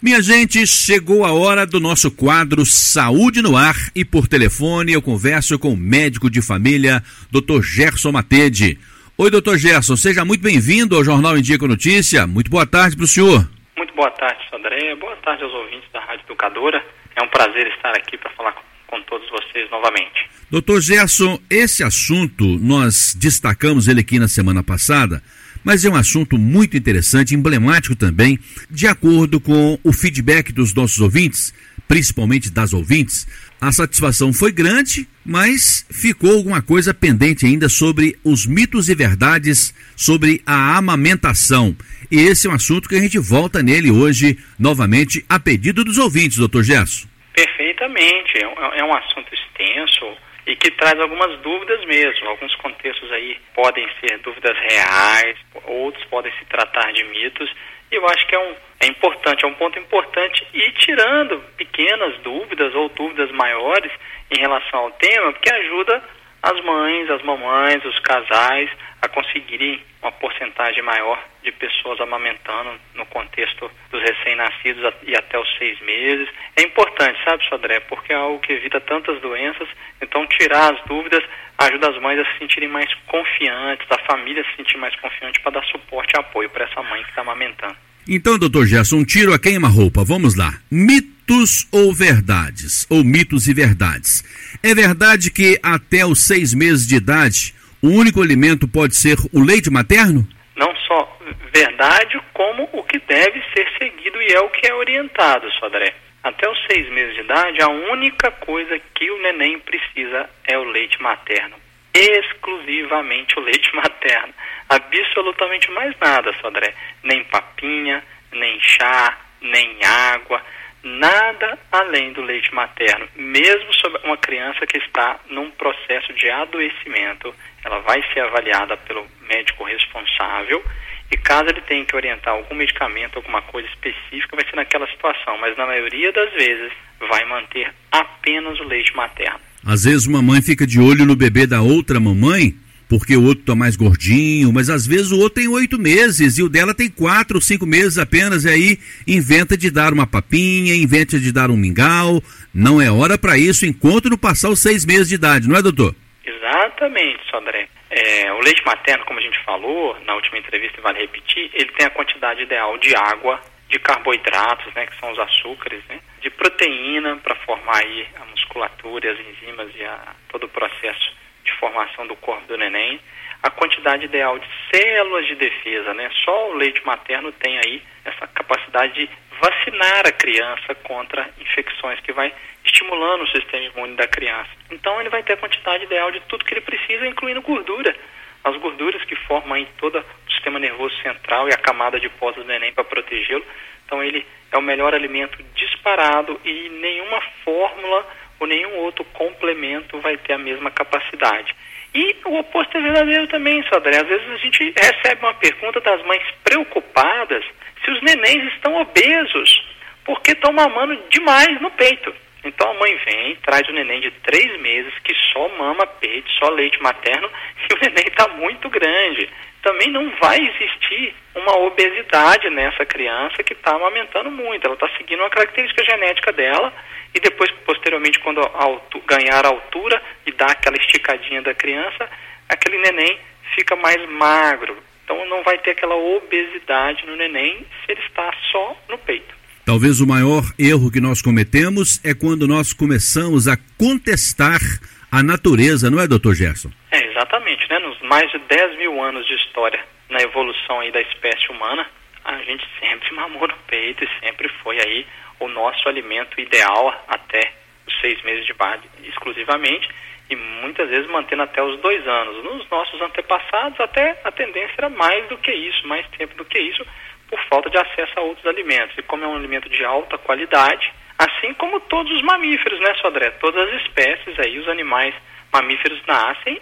Minha gente, chegou a hora do nosso quadro Saúde no Ar e por telefone eu converso com o médico de família, Dr. Gerson Matede. Oi, doutor Gerson, seja muito bem-vindo ao Jornal com Notícia. Muito boa tarde para o senhor. Muito boa tarde, Sandré. Boa tarde aos ouvintes da Rádio Educadora. É um prazer estar aqui para falar com, com todos vocês novamente. Doutor Gerson, esse assunto nós destacamos ele aqui na semana passada mas é um assunto muito interessante, emblemático também, de acordo com o feedback dos nossos ouvintes, principalmente das ouvintes. A satisfação foi grande, mas ficou alguma coisa pendente ainda sobre os mitos e verdades sobre a amamentação. E esse é um assunto que a gente volta nele hoje, novamente, a pedido dos ouvintes, doutor Gerson. Perfeitamente. É um é assunto extenso e que traz algumas dúvidas mesmo. Alguns contextos aí podem ser dúvidas reais, outros podem se tratar de mitos. E eu acho que é, um, é importante, é um ponto importante ir tirando pequenas dúvidas ou dúvidas maiores em relação ao tema, porque ajuda as mães, as mamães, os casais a conseguirem uma porcentagem maior de pessoas amamentando no contexto dos recém-nascidos e até os seis meses. É importante, sabe, Sodré, porque é algo que evita tantas doenças, então tirar as dúvidas ajuda as mães a se sentirem mais confiantes, a família a se sentir mais confiante para dar suporte e apoio para essa mãe que está amamentando. Então, doutor Gerson, um tiro a queima-roupa. Vamos lá. Mitos ou verdades? Ou mitos e verdades? É verdade que até os seis meses de idade o único alimento pode ser o leite materno? Não só verdade, como o que deve ser seguido e é o que é orientado, Sodré. Até os seis meses de idade, a única coisa que o neném precisa é o leite materno. Exclusivamente o leite materno. Absolutamente mais nada, Sodré. Nem papinha, nem chá, nem água nada além do leite materno, mesmo sobre uma criança que está num processo de adoecimento, ela vai ser avaliada pelo médico responsável e caso ele tenha que orientar algum medicamento, alguma coisa específica, vai ser naquela situação, mas na maioria das vezes vai manter apenas o leite materno. Às vezes uma mãe fica de olho no bebê da outra mamãe porque o outro está mais gordinho, mas às vezes o outro tem oito meses e o dela tem quatro ou cinco meses apenas, e aí inventa de dar uma papinha, inventa de dar um mingau. Não é hora para isso enquanto não passar os seis meses de idade, não é, doutor? Exatamente, Sodré. É, o leite materno, como a gente falou na última entrevista, vale repetir, ele tem a quantidade ideal de água, de carboidratos, né, que são os açúcares, né, de proteína para formar aí a musculatura, as enzimas e a, todo o processo formação do corpo do neném, a quantidade ideal de células de defesa, né? Só o leite materno tem aí essa capacidade de vacinar a criança contra infecções que vai estimulando o sistema imune da criança. Então ele vai ter a quantidade ideal de tudo que ele precisa, incluindo gordura. As gorduras que formam aí todo o sistema nervoso central e a camada de pós do neném para protegê-lo. Então ele é o melhor alimento disparado e nenhuma fórmula ou nenhum outro complemento vai ter a mesma capacidade. E o oposto é verdadeiro também, Sodré. Às vezes a gente recebe uma pergunta das mães preocupadas se os nenéns estão obesos, porque estão mamando demais no peito. Então a mãe vem, traz o neném de três meses que só mama peito, só leite materno, e o neném está muito grande. Também não vai existir uma obesidade nessa criança que está amamentando muito. Ela está seguindo uma característica genética dela e depois, posteriormente, quando alto, ganhar a altura e dar aquela esticadinha da criança, aquele neném fica mais magro. Então não vai ter aquela obesidade no neném se ele está só no peito. Talvez o maior erro que nós cometemos é quando nós começamos a contestar a natureza, não é, doutor Gerson? É, exatamente. Né? Nos mais de 10 mil anos de história na evolução aí da espécie humana, a gente sempre mamou no peito e sempre foi aí o nosso alimento ideal até os seis meses de idade exclusivamente e muitas vezes mantendo até os dois anos. Nos nossos antepassados até a tendência era mais do que isso, mais tempo do que isso, por falta de acesso a outros alimentos. E como é um alimento de alta qualidade, assim como todos os mamíferos, né, Sodré? Todas as espécies aí, os animais mamíferos nascem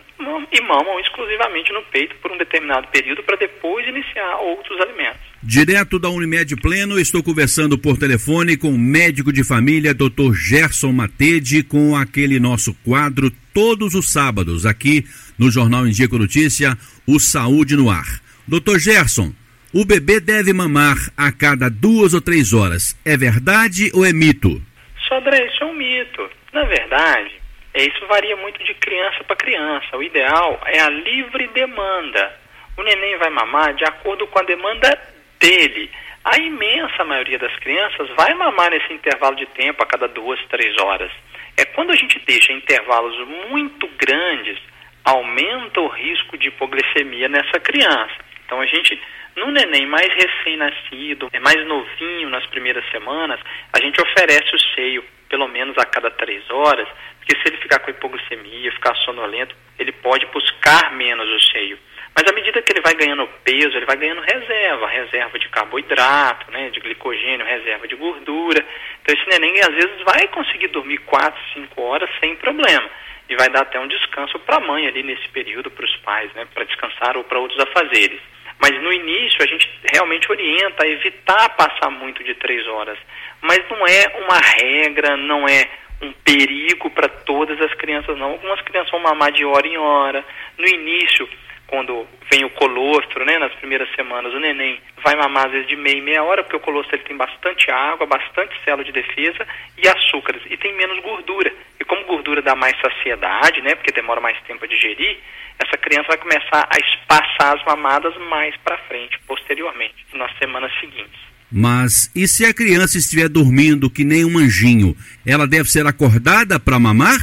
e mamam exclusivamente no peito por um determinado período para depois iniciar outros alimentos. Direto da Unimed Pleno, estou conversando por telefone com o médico de família, Dr. Gerson Matede, com aquele nosso quadro todos os sábados aqui no Jornal com Notícia, o Saúde no Ar. Dr. Gerson, o bebê deve mamar a cada duas ou três horas. É verdade ou é mito? Sodré, isso é um mito. Na verdade, isso varia muito de criança para criança. O ideal é a livre demanda. O neném vai mamar de acordo com a demanda dele. A imensa maioria das crianças vai mamar nesse intervalo de tempo a cada duas, três horas. É quando a gente deixa intervalos muito grandes, aumenta o risco de hipoglicemia nessa criança. Então a gente, no neném mais recém-nascido, é mais novinho nas primeiras semanas, a gente oferece o seio pelo menos a cada três horas, porque se ele ficar com hipoglicemia, ficar sonolento, ele pode buscar menos o seio. Mas à medida que ele vai ganhando peso, ele vai ganhando reserva, reserva de carboidrato, né, de glicogênio, reserva de gordura. Então esse neném às vezes vai conseguir dormir 4, 5 horas sem problema. E vai dar até um descanso para a mãe ali nesse período, para os pais, né, para descansar ou para outros afazeres. Mas no início a gente realmente orienta a evitar passar muito de três horas. Mas não é uma regra, não é um perigo para todas as crianças, não. Algumas crianças vão mamar de hora em hora. No início, quando vem o colostro, né, nas primeiras semanas, o neném vai mamar às vezes de meia e meia hora, porque o colostro ele tem bastante água, bastante célula de defesa e açúcares, e tem menos gordura. E como gordura dá mais saciedade, né, porque demora mais tempo a digerir, essa criança vai começar a espaçar as mamadas mais para frente, posteriormente, nas semanas seguintes. Mas e se a criança estiver dormindo que nem um anjinho, ela deve ser acordada para mamar?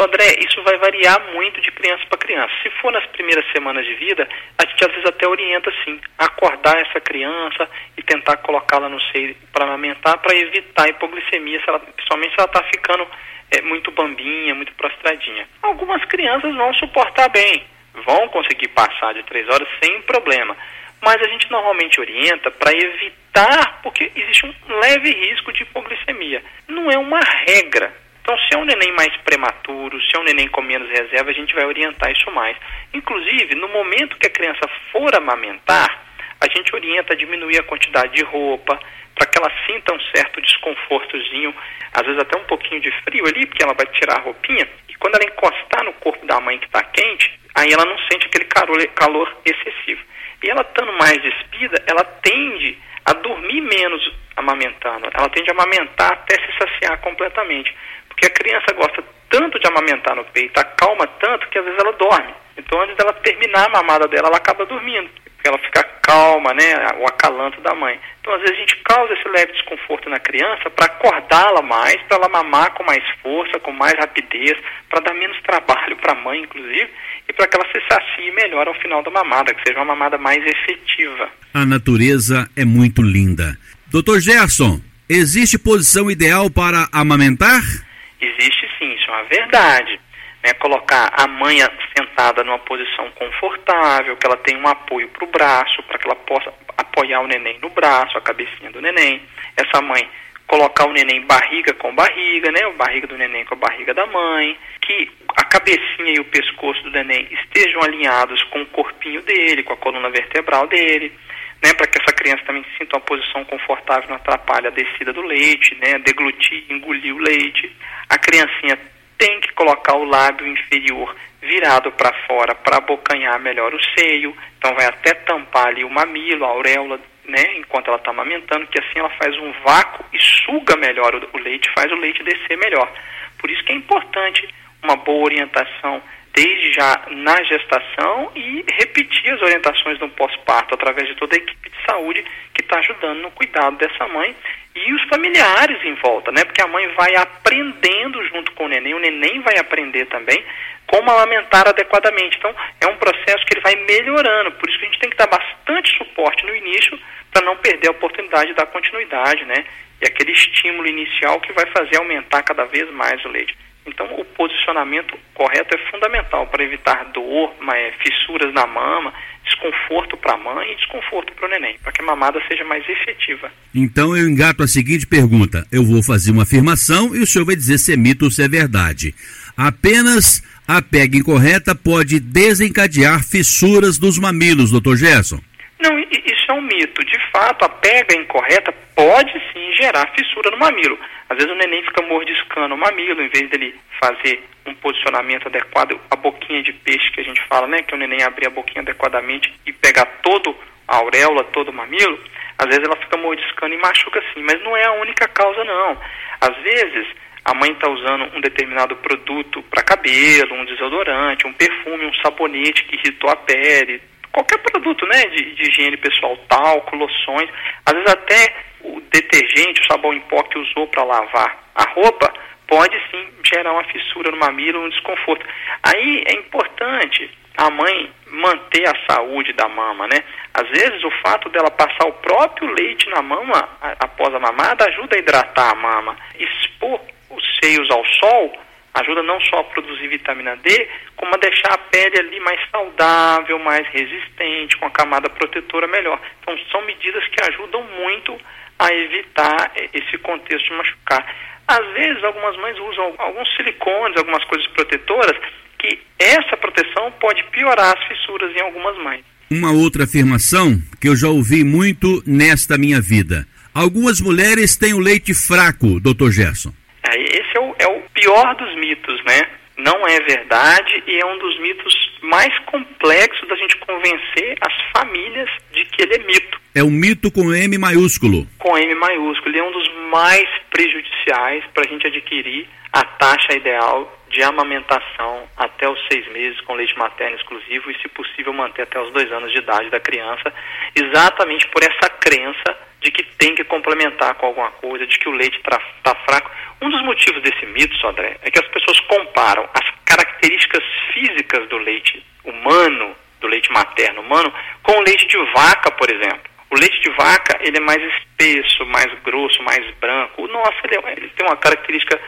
Sodré, isso vai variar muito de criança para criança. Se for nas primeiras semanas de vida, a gente às vezes até orienta sim, acordar essa criança e tentar colocá-la no seio para amamentar, para evitar hipoglicemia, se ela, principalmente se ela está ficando é, muito bambinha, muito prostradinha. Algumas crianças vão suportar bem, vão conseguir passar de três horas sem problema. Mas a gente normalmente orienta para evitar, porque existe um leve risco de hipoglicemia. Não é uma regra, então, se é um neném mais prematuro, se é um neném com menos reserva, a gente vai orientar isso mais. Inclusive, no momento que a criança for amamentar, a gente orienta a diminuir a quantidade de roupa, para que ela sinta um certo desconfortozinho, às vezes até um pouquinho de frio ali, porque ela vai tirar a roupinha, e quando ela encostar no corpo da mãe que está quente, aí ela não sente aquele calor, excessivo. E ela estando mais despida, ela tende a dormir menos amamentando, ela tende a amamentar até se saciar completamente. Porque a criança gosta tanto de amamentar no peito, acalma tanto que às vezes ela dorme. Então, antes dela terminar a mamada dela, ela acaba dormindo. Porque ela fica calma, né? O acalanto da mãe. Então, às vezes, a gente causa esse leve desconforto na criança para acordá-la mais, para ela mamar com mais força, com mais rapidez, para dar menos trabalho para a mãe, inclusive, e para que ela se sacie melhor ao final da mamada, que seja uma mamada mais efetiva. A natureza é muito linda. Doutor Gerson, existe posição ideal para amamentar? Existe sim, isso é uma verdade. Né? Colocar a mãe sentada numa posição confortável, que ela tenha um apoio para o braço, para que ela possa apoiar o neném no braço, a cabecinha do neném. Essa mãe colocar o neném barriga com barriga, né? O barriga do neném com a barriga da mãe, que a cabecinha e o pescoço do neném estejam alinhados com o corpinho dele, com a coluna vertebral dele né, para que essa criança também sinta uma posição confortável, não atrapalhe a descida do leite, né, deglutir, engolir o leite. A criancinha tem que colocar o lábio inferior virado para fora para abocanhar melhor o seio, então vai até tampar ali o mamilo, a auréola, né, enquanto ela está amamentando, que assim ela faz um vácuo e suga melhor o, leite, faz o leite descer melhor. Por isso que é importante uma boa orientação desde já na gestação e repetir as orientações no pós-parto através de toda a equipe de saúde que está ajudando no cuidado dessa mãe e os familiares em volta, né? Porque a mãe vai aprendendo junto com o neném, o neném vai aprender também como amamentar adequadamente. Então, é um processo que ele vai melhorando, por isso que a gente tem que dar bastante suporte no início para não perder a oportunidade de dar continuidade, né? E aquele estímulo inicial que vai fazer aumentar cada vez mais o leite. Então, o posicionamento correto é fundamental para evitar dor, é, fissuras na mama, desconforto para a mãe e desconforto para o neném, para que a mamada seja mais efetiva. Então, eu engato a seguinte pergunta: eu vou fazer uma afirmação e o senhor vai dizer se é mito ou se é verdade. Apenas a pega incorreta pode desencadear fissuras dos mamilos, doutor Gerson? Não, isso é um mito. De fato, a pega incorreta pode sim gerar fissura no mamilo. Às vezes o neném fica mordiscando o mamilo, em vez dele fazer um posicionamento adequado, a boquinha de peixe que a gente fala, né? Que o neném abrir a boquinha adequadamente e pegar todo a auréola todo o mamilo, às vezes ela fica mordiscando e machuca sim, mas não é a única causa não. Às vezes a mãe está usando um determinado produto para cabelo, um desodorante, um perfume, um sabonete que irritou a pele, qualquer produto né, de, de higiene pessoal, talco, loções, às vezes até o detergente, o sabão em pó que usou para lavar a roupa, pode sim gerar uma fissura no mamilo, um desconforto. Aí é importante a mãe manter a saúde da mama, né? Às vezes o fato dela passar o próprio leite na mama após a mamada ajuda a hidratar a mama. Expor os seios ao sol ajuda não só a produzir vitamina D, como a deixar a pele ali mais saudável, mais resistente, com a camada protetora melhor. Então são medidas que ajudam muito a evitar esse contexto de machucar. Às vezes algumas mães usam alguns silicones, algumas coisas protetoras, que essa proteção pode piorar as fissuras em algumas mães. Uma outra afirmação que eu já ouvi muito nesta minha vida. Algumas mulheres têm o leite fraco, doutor Gerson. Esse é o, é o pior dos mitos, né? Não é verdade e é um dos mitos mais complexos da gente convencer as famílias de que ele é mito. É um mito com M maiúsculo. Com M maiúsculo. Ele é um dos mais prejudiciais para a gente adquirir a taxa ideal de amamentação até os seis meses com leite materno exclusivo e, se possível, manter até os dois anos de idade da criança, exatamente por essa crença de que tem que complementar com alguma coisa, de que o leite está tá fraco. Um dos motivos desse mito, Sodré, é que as pessoas comparam as características físicas do leite humano, do leite materno humano, com o leite de vaca, por exemplo. O leite de vaca ele é mais espesso, mais grosso, mais branco. O nosso ele, é, ele tem uma característica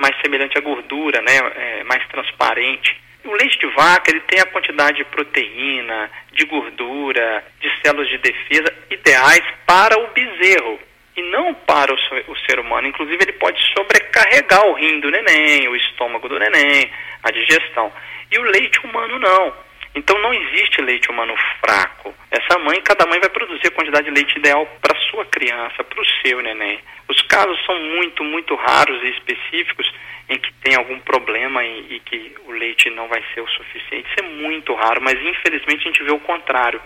mais semelhante à gordura, né, é, mais transparente. O leite de vaca ele tem a quantidade de proteína, de gordura, de células de defesa ideais para o bezerro e não para o, o ser humano. Inclusive ele pode sobrecarregar o rim do neném, o estômago do neném, a digestão. E o leite humano não. Então não existe leite humano fraco. Essa mãe, cada mãe vai produzir a quantidade de leite ideal para sua criança, para o seu neném. Os casos são muito, muito raros e específicos em que tem algum problema e, e, que o leite não vai ser o suficiente. Isso é muito raro, mas infelizmente a gente vê o contrário.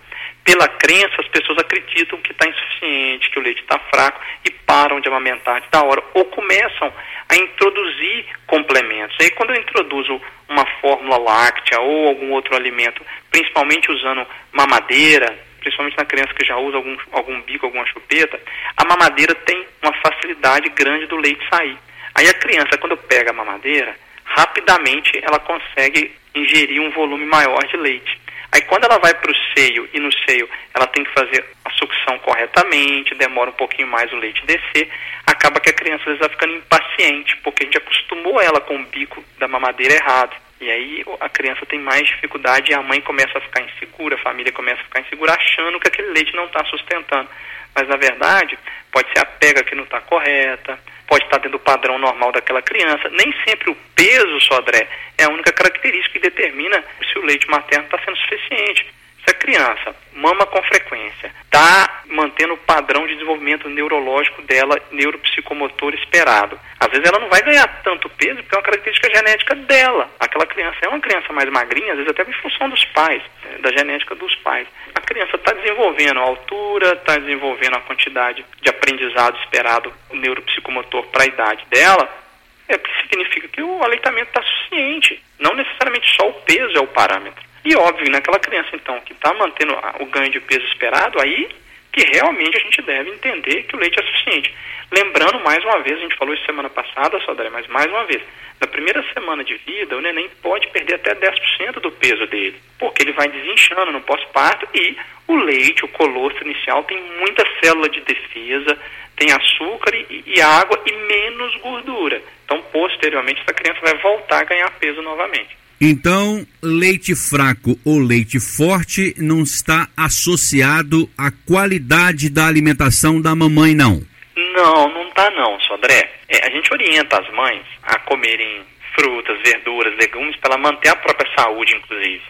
Pela crença, as pessoas acreditam que está insuficiente, que o leite está fraco e param de amamentar da hora ou começam a introduzir complementos. Aí quando eu introduzo uma fórmula láctea ou algum outro alimento, principalmente usando mamadeira, principalmente na criança que já usa algum, algum bico, alguma chupeta, a mamadeira tem uma facilidade grande do leite sair. Aí a criança, quando pega a mamadeira, rapidamente ela consegue ingerir um volume maior de leite. Aí quando ela vai para o seio e no seio ela tem que fazer a sucção corretamente, demora um pouquinho mais o leite descer, acaba que a criança às vezes vai ficando impaciente, porque a gente acostumou ela com o bico da mamadeira errado. E aí a criança tem mais dificuldade e a mãe começa a ficar insegura, a família começa a ficar insegura, achando que aquele leite não está sustentando. Mas na verdade, pode ser a pega que não está correta, pode estar dentro do padrão normal daquela criança. Nem sempre o peso, Sodré, é a única característica que determina se o leite materno está sendo suficiente. Se a criança mama com frequência, está mantendo o padrão de desenvolvimento neurológico dela, neuropsicomotor esperado. Às vezes ela não vai ganhar tanto peso porque é uma característica genética dela. Aquela criança é uma criança mais magrinha, às vezes até em função dos pais, eh, da genética dos pais. A criança está desenvolvendo a altura, está desenvolvendo a quantidade de aprendizado esperado neuropsicomotor para a idade dela, é, significa que o aleitamento está suficiente. Não necessariamente só o peso é o parâmetro. E óbvio, naquela criança, então, que está mantendo o ganho de peso esperado, aí que realmente a gente deve entender que o leite é suficiente. Lembrando, mais uma vez, a gente falou isso semana passada, Sodré, mas mais uma vez, na primeira semana de vida, o neném pode perder até 10% do peso dele, porque ele vai desinchando no pós-parto e o leite, o colostro inicial, tem muita célula de defesa, tem açúcar e, e água e menos gordura. Então, posteriormente, essa criança vai voltar a ganhar peso novamente. Então, leite fraco ou leite forte não está associado à qualidade da alimentação da mamãe, não? Não, não está não, Sodré. É, a gente orienta as mães a comerem frutas, verduras, legumes para manter a própria saúde, inclusive.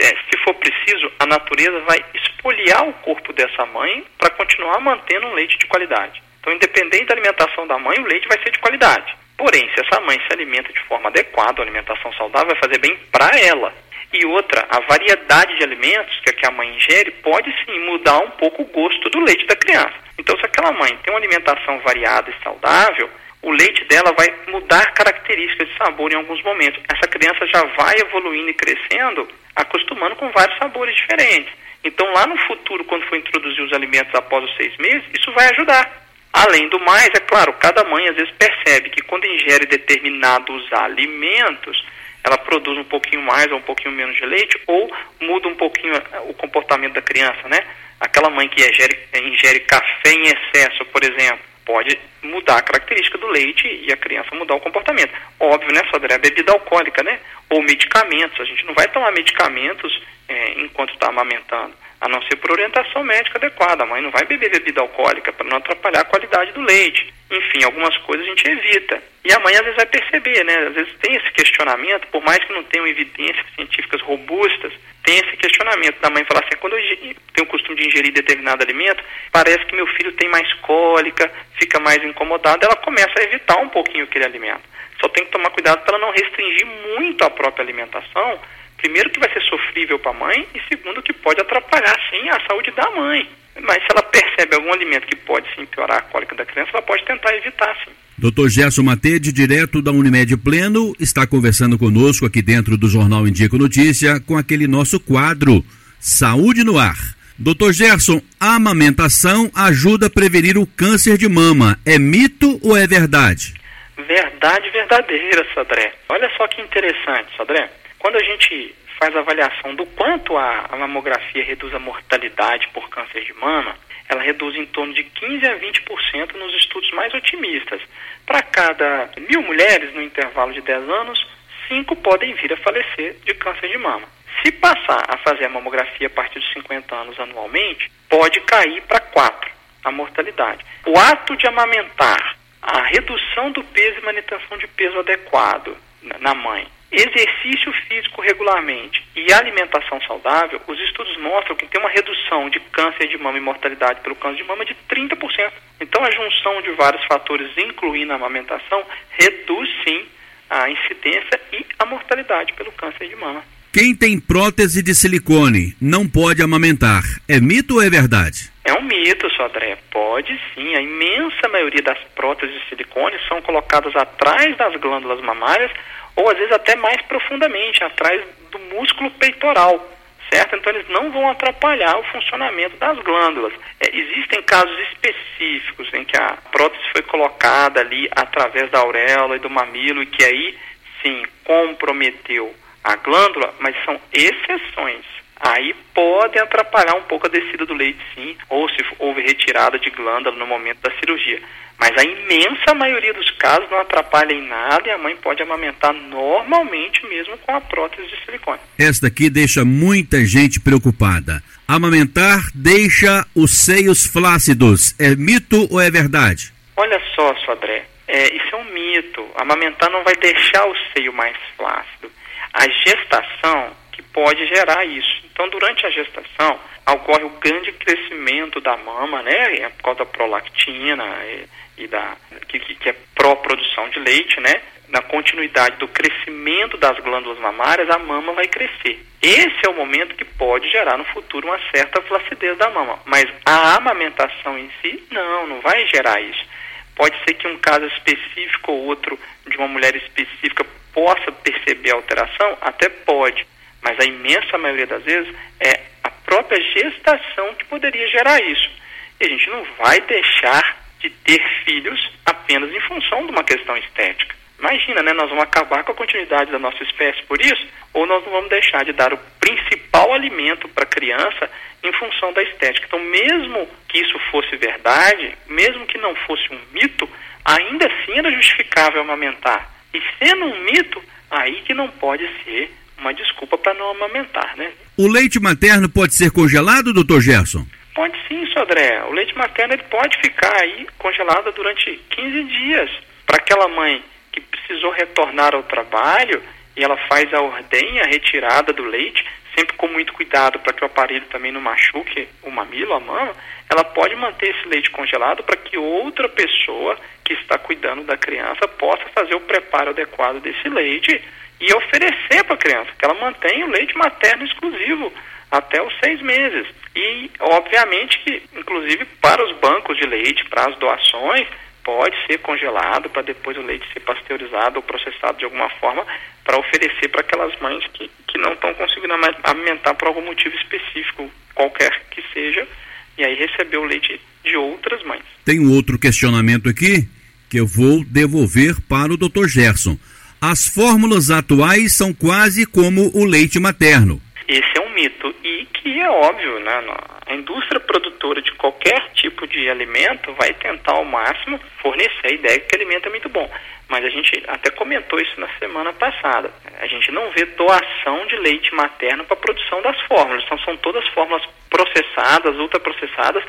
É, se for preciso, a natureza vai espoliar o corpo dessa mãe para continuar mantendo um leite de qualidade. Então, independente da alimentação da mãe, o leite vai ser de qualidade. Porém, se essa mãe se alimenta de forma adequada, a alimentação saudável vai fazer bem para ela. E outra, a variedade de alimentos que, que a mãe ingere pode sim mudar um pouco o gosto do leite da criança. Então, se aquela mãe tem uma alimentação variada e saudável, o leite dela vai mudar características de sabor em alguns momentos. Essa criança já vai evoluindo e crescendo, acostumando com vários sabores diferentes. Então, lá no futuro, quando for introduzir os alimentos após os seis meses, isso vai ajudar. Além do mais, é claro, cada mãe às vezes percebe que quando ingere determinados alimentos, ela produz um pouquinho mais ou um pouquinho menos de leite, ou muda um pouquinho eh, o comportamento da criança, né? Aquela mãe que ingere, ingere café em excesso, por exemplo, pode mudar a característica do leite e a criança mudar o comportamento. Óbvio, né, Sodré? Bebida alcoólica, né? Ou medicamentos. A gente não vai tomar medicamentos é, enquanto está amamentando a não ser por orientação médica adequada. A mãe não vai beber bebida alcoólica para não atrapalhar a qualidade do leite. Enfim, algumas coisas a gente evita. E a mãe às vezes vai perceber, né? Às vezes tem esse questionamento, por mais que não tenham evidências científicas robustas, tem esse questionamento da mãe falar assim, quando eu tenho o costume de ingerir determinado alimento, parece que meu filho tem mais cólica, fica mais incomodado, ela começa a evitar um pouquinho aquele alimento. Só tem que tomar cuidado para não restringir muito a própria alimentação, primeiro que vai ser sofrível para a mãe e segundo que pode atrapalhar sim a saúde da mãe. Mas se ela percebe algum alimento que pode sim piorar a cólica da criança, ela pode tentar evitar sim. Dr. Gerson Matede, direto da Unimed Pleno, está conversando conosco aqui dentro do Jornal Indico Notícia com aquele nosso quadro Saúde no Ar. Doutor Gerson, a amamentação ajuda a prevenir o câncer de mama. É mito ou é verdade? Verdade verdadeira, Sodré. Olha só que interessante, Sodré. Quando a gente faz a avaliação do quanto a, a mamografia reduz a mortalidade por câncer de mama, ela reduz em torno de 15 a 20% nos estudos mais otimistas. Para cada mil mulheres no intervalo de 10 anos, 5 podem vir a falecer de câncer de mama. Se passar a fazer a mamografia a partir dos 50 anos anualmente, pode cair para 4 a mortalidade. O ato de amamentar, a redução do peso e manutenção de peso adequado na mãe, exercício físico regularmente e alimentação saudável, os estudos mostram que tem uma redução de câncer de mama e mortalidade pelo câncer de mama de 30%. Então, a junção de vários fatores, incluindo a amamentação, reduz sim a incidência e a mortalidade pelo câncer de mama. Quem tem prótese de silicone não pode amamentar. É mito ou é verdade? É um mito, Sodré. Pode sim. A imensa maioria das próteses de silicone são colocadas atrás das glândulas mamárias ou às vezes até mais profundamente, atrás do músculo peitoral, certo? Então eles não vão atrapalhar o funcionamento das glândulas. É, existem casos específicos em que a prótese foi colocada ali através da auréola e do mamilo e que aí sim comprometeu a glândula, mas são exceções. Aí podem atrapalhar um pouco a descida do leite, sim, ou se houve retirada de glândula no momento da cirurgia. Mas a imensa maioria dos casos não atrapalha em nada e a mãe pode amamentar normalmente mesmo com a prótese de silicone. Esta aqui deixa muita gente preocupada. Amamentar deixa os seios flácidos. É mito ou é verdade? Olha só, Sodré, é, isso é um mito. Amamentar não vai deixar o seio mais flácido. A gestação pode gerar isso. Então, durante a gestação, ocorre o grande crescimento da mama, né? É por causa da prolactina e, e da que, que é pró-produção de leite, né? Na continuidade do crescimento das glândulas mamárias, a mama vai crescer. Esse é o momento que pode gerar no futuro uma certa flacidez da mama. Mas a amamentação em si, não, não vai gerar isso. Pode ser que um caso específico ou outro de uma mulher específica possa perceber a alteração? Até pode. Mas a imensa maioria das vezes é a própria gestação que poderia gerar isso. E a gente não vai deixar de ter filhos apenas em função de uma questão estética. Imagina, né? Nós vamos acabar com a continuidade da nossa espécie por isso, ou nós não vamos deixar de dar o principal alimento para a criança em função da estética. Então, mesmo que isso fosse verdade, mesmo que não fosse um mito, ainda assim era justificável amamentar. E sendo um mito, aí que não pode ser uma desculpa para não amamentar, né? O leite materno pode ser congelado, doutor Gerson? Pode sim, Sodré. O leite materno ele pode ficar aí congelado durante 15 dias. Para aquela mãe que precisou retornar ao trabalho e ela faz a ordenha, a retirada do leite, sempre com muito cuidado para que o aparelho também não machuque o mamilo, a mama, ela pode manter esse leite congelado para que outra pessoa que que está cuidando da criança possa fazer o preparo adequado desse leite e oferecer para a criança, que ela mantenha o leite materno exclusivo até os seis meses. E, obviamente, que, inclusive, para os bancos de leite, para as doações, pode ser congelado para depois o leite ser pasteurizado ou processado de alguma forma para oferecer para aquelas mães que, que não estão conseguindo alimentar por algum motivo específico, qualquer que seja, e aí receber o leite de outras mães. Tem um outro questionamento aqui que eu vou devolver para o Dr. Gerson. As fórmulas atuais são quase como o leite materno. Esse é um mito e que é óbvio, né? A indústria produtora de qualquer tipo de alimento vai tentar ao máximo fornecer a ideia que o alimento é muito bom. Mas a gente até comentou isso na semana passada. A gente não vê doação de leite materno para a produção das fórmulas. Então são todas fórmulas processadas, ultraprocessadas,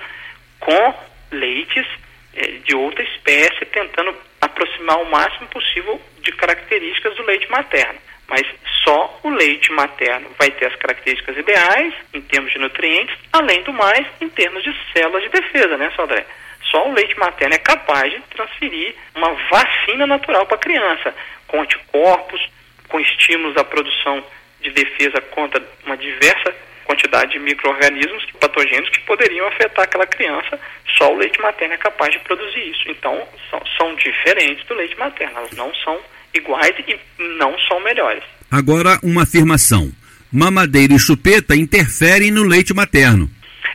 com leites eh, de outra espécie, tentando aproximar o máximo possível de características do leite materno. Mas só o leite materno vai ter as características ideais em termos de nutrientes, além do mais em termos de células de defesa, né, Sodré? Só o leite materno é capaz de transferir uma vacina natural para a criança, com anticorpos, com estímulos à produção de defesa contra uma diversa quantidade de micro-organismos patogênicos que poderiam afetar aquela criança, só o leite materno é capaz de produzir isso. Então, são, são diferentes do leite materno, elas não são iguais e não são melhores. Agora, uma afirmação: mamadeira e chupeta interferem no leite materno.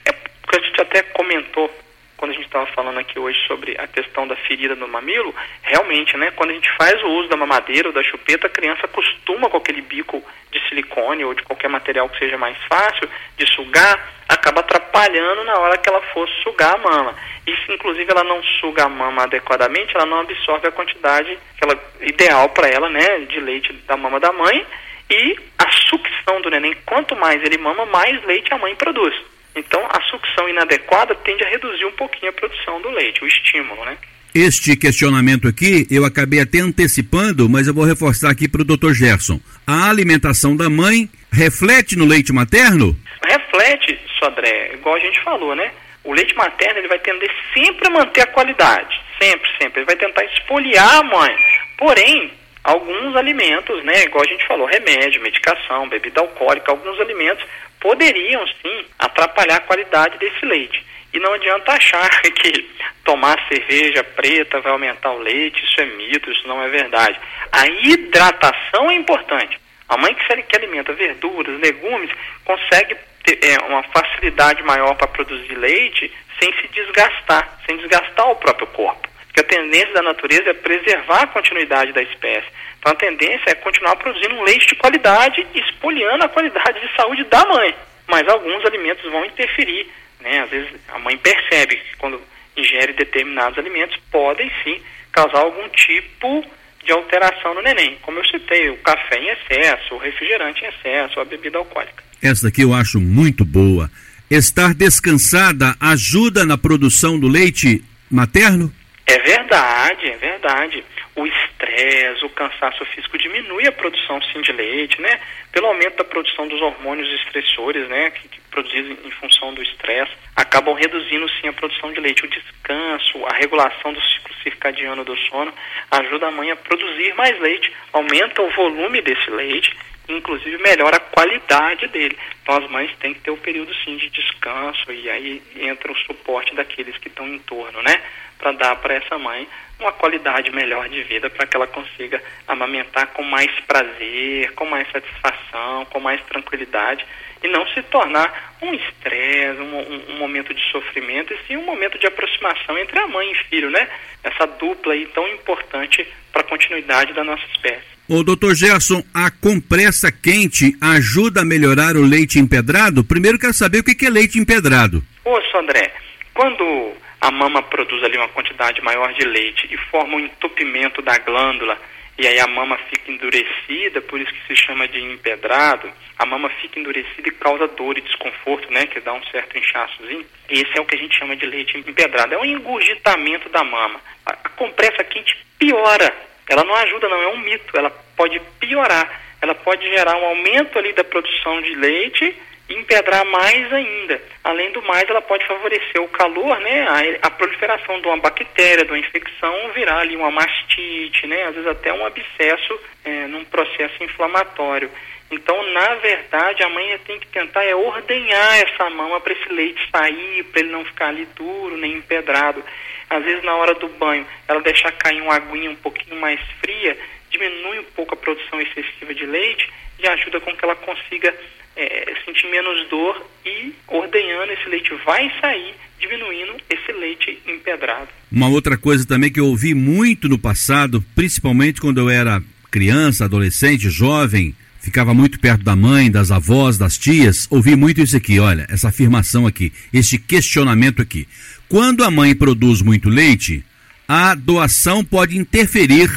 É porque a gente até comentou quando a gente estava falando aqui hoje sobre a questão da ferida no mamilo, realmente, né, quando a gente faz o uso da mamadeira ou da chupeta, a criança acostuma com aquele bico de silicone ou de qualquer material que seja mais fácil de sugar, acaba atrapalhando na hora que ela for sugar a mama. E se inclusive ela não suga a mama adequadamente, ela não absorve a quantidade ela, ideal para ela, né, de leite da mama da mãe, e a sucção do neném, quanto mais ele mama, mais leite a mãe produz. Então, a sucção inadequada tende a reduzir um pouquinho a produção do leite, o estímulo, né? Este questionamento aqui eu acabei até antecipando, mas eu vou reforçar aqui para o Dr. Gerson. A alimentação da mãe reflete no leite materno? Reflete, Sodré, igual a gente falou, né? O leite materno ele vai tender sempre a manter a qualidade, sempre, sempre. Ele vai tentar esfoliar a mãe. Porém, alguns alimentos, né, igual a gente falou, remédio, medicação, bebida alcoólica, alguns alimentos poderiam sim atrapalhar a qualidade desse leite. E não adianta achar que tomar cerveja preta vai aumentar o leite, isso é mito, isso não é verdade. A hidratação é importante. A mãe que, que alimenta verduras, legumes, consegue ter é, uma facilidade maior para produzir leite sem se desgastar, sem desgastar o próprio corpo. Porque a tendência da natureza é preservar a continuidade da espécie. Então a tendência é continuar produzindo um leite de qualidade e espoliando a qualidade de saúde da mãe. Mas alguns alimentos vão interferir. Né? Às vezes a mãe percebe que quando ingere determinados alimentos podem sim causar algum tipo de alteração no neném. Como eu citei, o café em excesso, o refrigerante em excesso, a bebida alcoólica. Essa aqui eu acho muito boa. Estar descansada ajuda na produção do leite materno? É verdade, é verdade o estresse, o cansaço físico diminui a produção sim de leite, né? Pelo aumento da produção dos hormônios estressores, né? Que, que produzidos em função do estresse, acabam reduzindo sim a produção de leite. O descanso, a regulação do ciclo circadiano do sono ajuda a mãe a produzir mais leite, aumenta o volume desse leite inclusive melhora a qualidade dele. Então as mães têm que ter o um período sim de descanso e aí entra o suporte daqueles que estão em torno, né? Para dar para essa mãe uma qualidade melhor de vida para que ela consiga amamentar com mais prazer, com mais satisfação, com mais tranquilidade e não se tornar um estresse, um, um, momento de sofrimento e sim um momento de aproximação entre a mãe e filho, né? Essa dupla aí tão importante para a continuidade da nossa espécie. O doutor Gerson, a compressa quente ajuda a melhorar o leite empedrado? Primeiro quero saber o que é leite empedrado. Ô, André, quando a mama produz ali uma quantidade maior de leite e forma um entupimento da glândula, e aí a mama fica endurecida, por isso que se chama de empedrado, a mama fica endurecida e causa dor e desconforto, né, que dá um certo inchaçozinho. Esse é o que a gente chama de leite empedrado, é um engurgitamento da mama. A compressa quente piora ela não ajuda, não, é um mito. Ela pode piorar, ela pode gerar um aumento ali da produção de leite empedrar mais ainda. Além do mais, ela pode favorecer o calor, né, a, a, proliferação de uma bactéria, de uma infecção, virar ali uma mastite, né, às vezes até um abscesso é, num processo inflamatório. Então, na verdade, a mãe tem que tentar é ordenhar essa mama para esse leite sair, para ele não ficar ali duro nem empedrado. Às vezes, na hora do banho, ela deixar cair uma aguinha um pouquinho mais fria, diminui um pouco a produção excessiva de leite e ajuda com que ela consiga é, sentir menos dor e ordenhando esse leite vai sair, diminuindo esse leite empedrado. Uma outra coisa também que eu ouvi muito no passado, principalmente quando eu era criança, adolescente, jovem, ficava muito perto da mãe, das avós, das tias, ouvi muito isso aqui, olha, essa afirmação aqui, este questionamento aqui. Quando a mãe produz muito leite, a doação pode interferir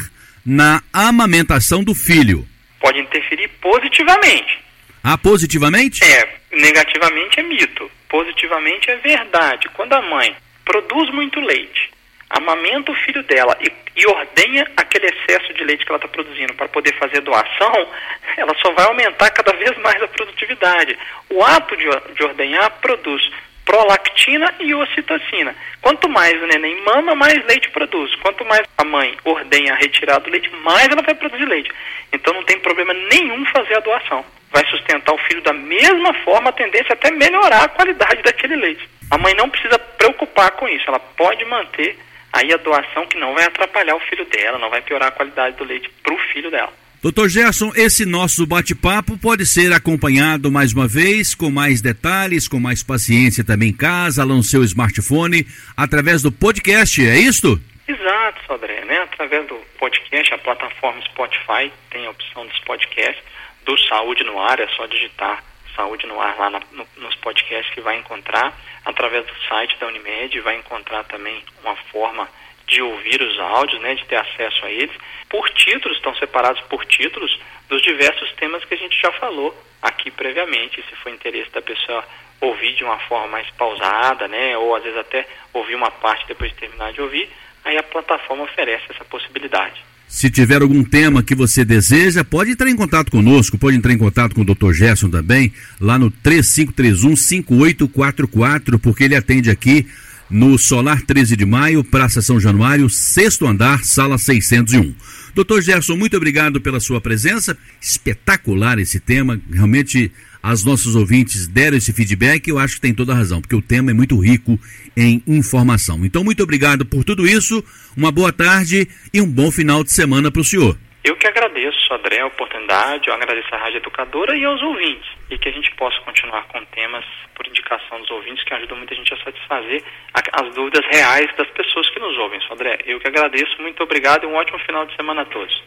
na amamentação do filho. Pode interferir positivamente. Ah, positivamente? É, negativamente é mito. Positivamente é verdade. Quando a mãe produz muito leite, amamenta o filho dela e, e ordenha aquele excesso de leite que ela está produzindo para poder fazer doação, ela só vai aumentar cada vez mais a produtividade. O ato de, de ordenhar produz prolactina e ocitocina. Quanto mais o neném mama, mais leite produz. Quanto mais a mãe ordenha retirar do leite, mais ela vai produzir leite. Então não tem problema nenhum fazer a doação. Vai sustentar o filho da mesma forma, a tendência é até melhorar a qualidade daquele leite. A mãe não precisa preocupar com isso, ela pode manter aí a doação que não vai atrapalhar o filho dela, não vai piorar a qualidade do leite para o filho dela. Doutor Gerson, esse nosso bate-papo pode ser acompanhado mais uma vez, com mais detalhes, com mais paciência também em casa, lá no seu smartphone, através do podcast, é isto? Exato, Sodré, né? Através do podcast, a plataforma Spotify tem a opção dos podcasts, do Saúde no Ar, é só digitar Saúde no Ar lá na, no, nos podcasts que vai encontrar, através do site da Unimed, vai encontrar também uma forma de ouvir os áudios, né, de ter acesso a eles, por títulos, estão separados por títulos dos diversos temas que a gente já falou aqui previamente. Se for interesse da pessoa ouvir de uma forma mais pausada, né, ou às vezes até ouvir uma parte depois de terminar de ouvir, aí a plataforma oferece essa possibilidade. Se tiver algum tema que você deseja, pode entrar em contato conosco, pode entrar em contato com o Dr. Gerson também, lá no 3531 5844, porque ele atende aqui no Solar 13 de Maio, Praça São Januário, sexto andar, sala 601. Doutor Gerson, muito obrigado pela sua presença. Espetacular esse tema. Realmente, as nossos ouvintes deram esse feedback. Eu acho que tem toda a razão, porque o tema é muito rico em informação. Então, muito obrigado por tudo isso. Uma boa tarde e um bom final de semana para o senhor. Eu que agradeço, André, a oportunidade, eu agradeço a Rádio Educadora e aos ouvintes. E que a gente possa continuar com temas por indicação dos ouvintes que ajudam muita gente a satisfazer as dúvidas reais das pessoas que nos ouvem, André. Eu que agradeço, muito obrigado e um ótimo final de semana a todos.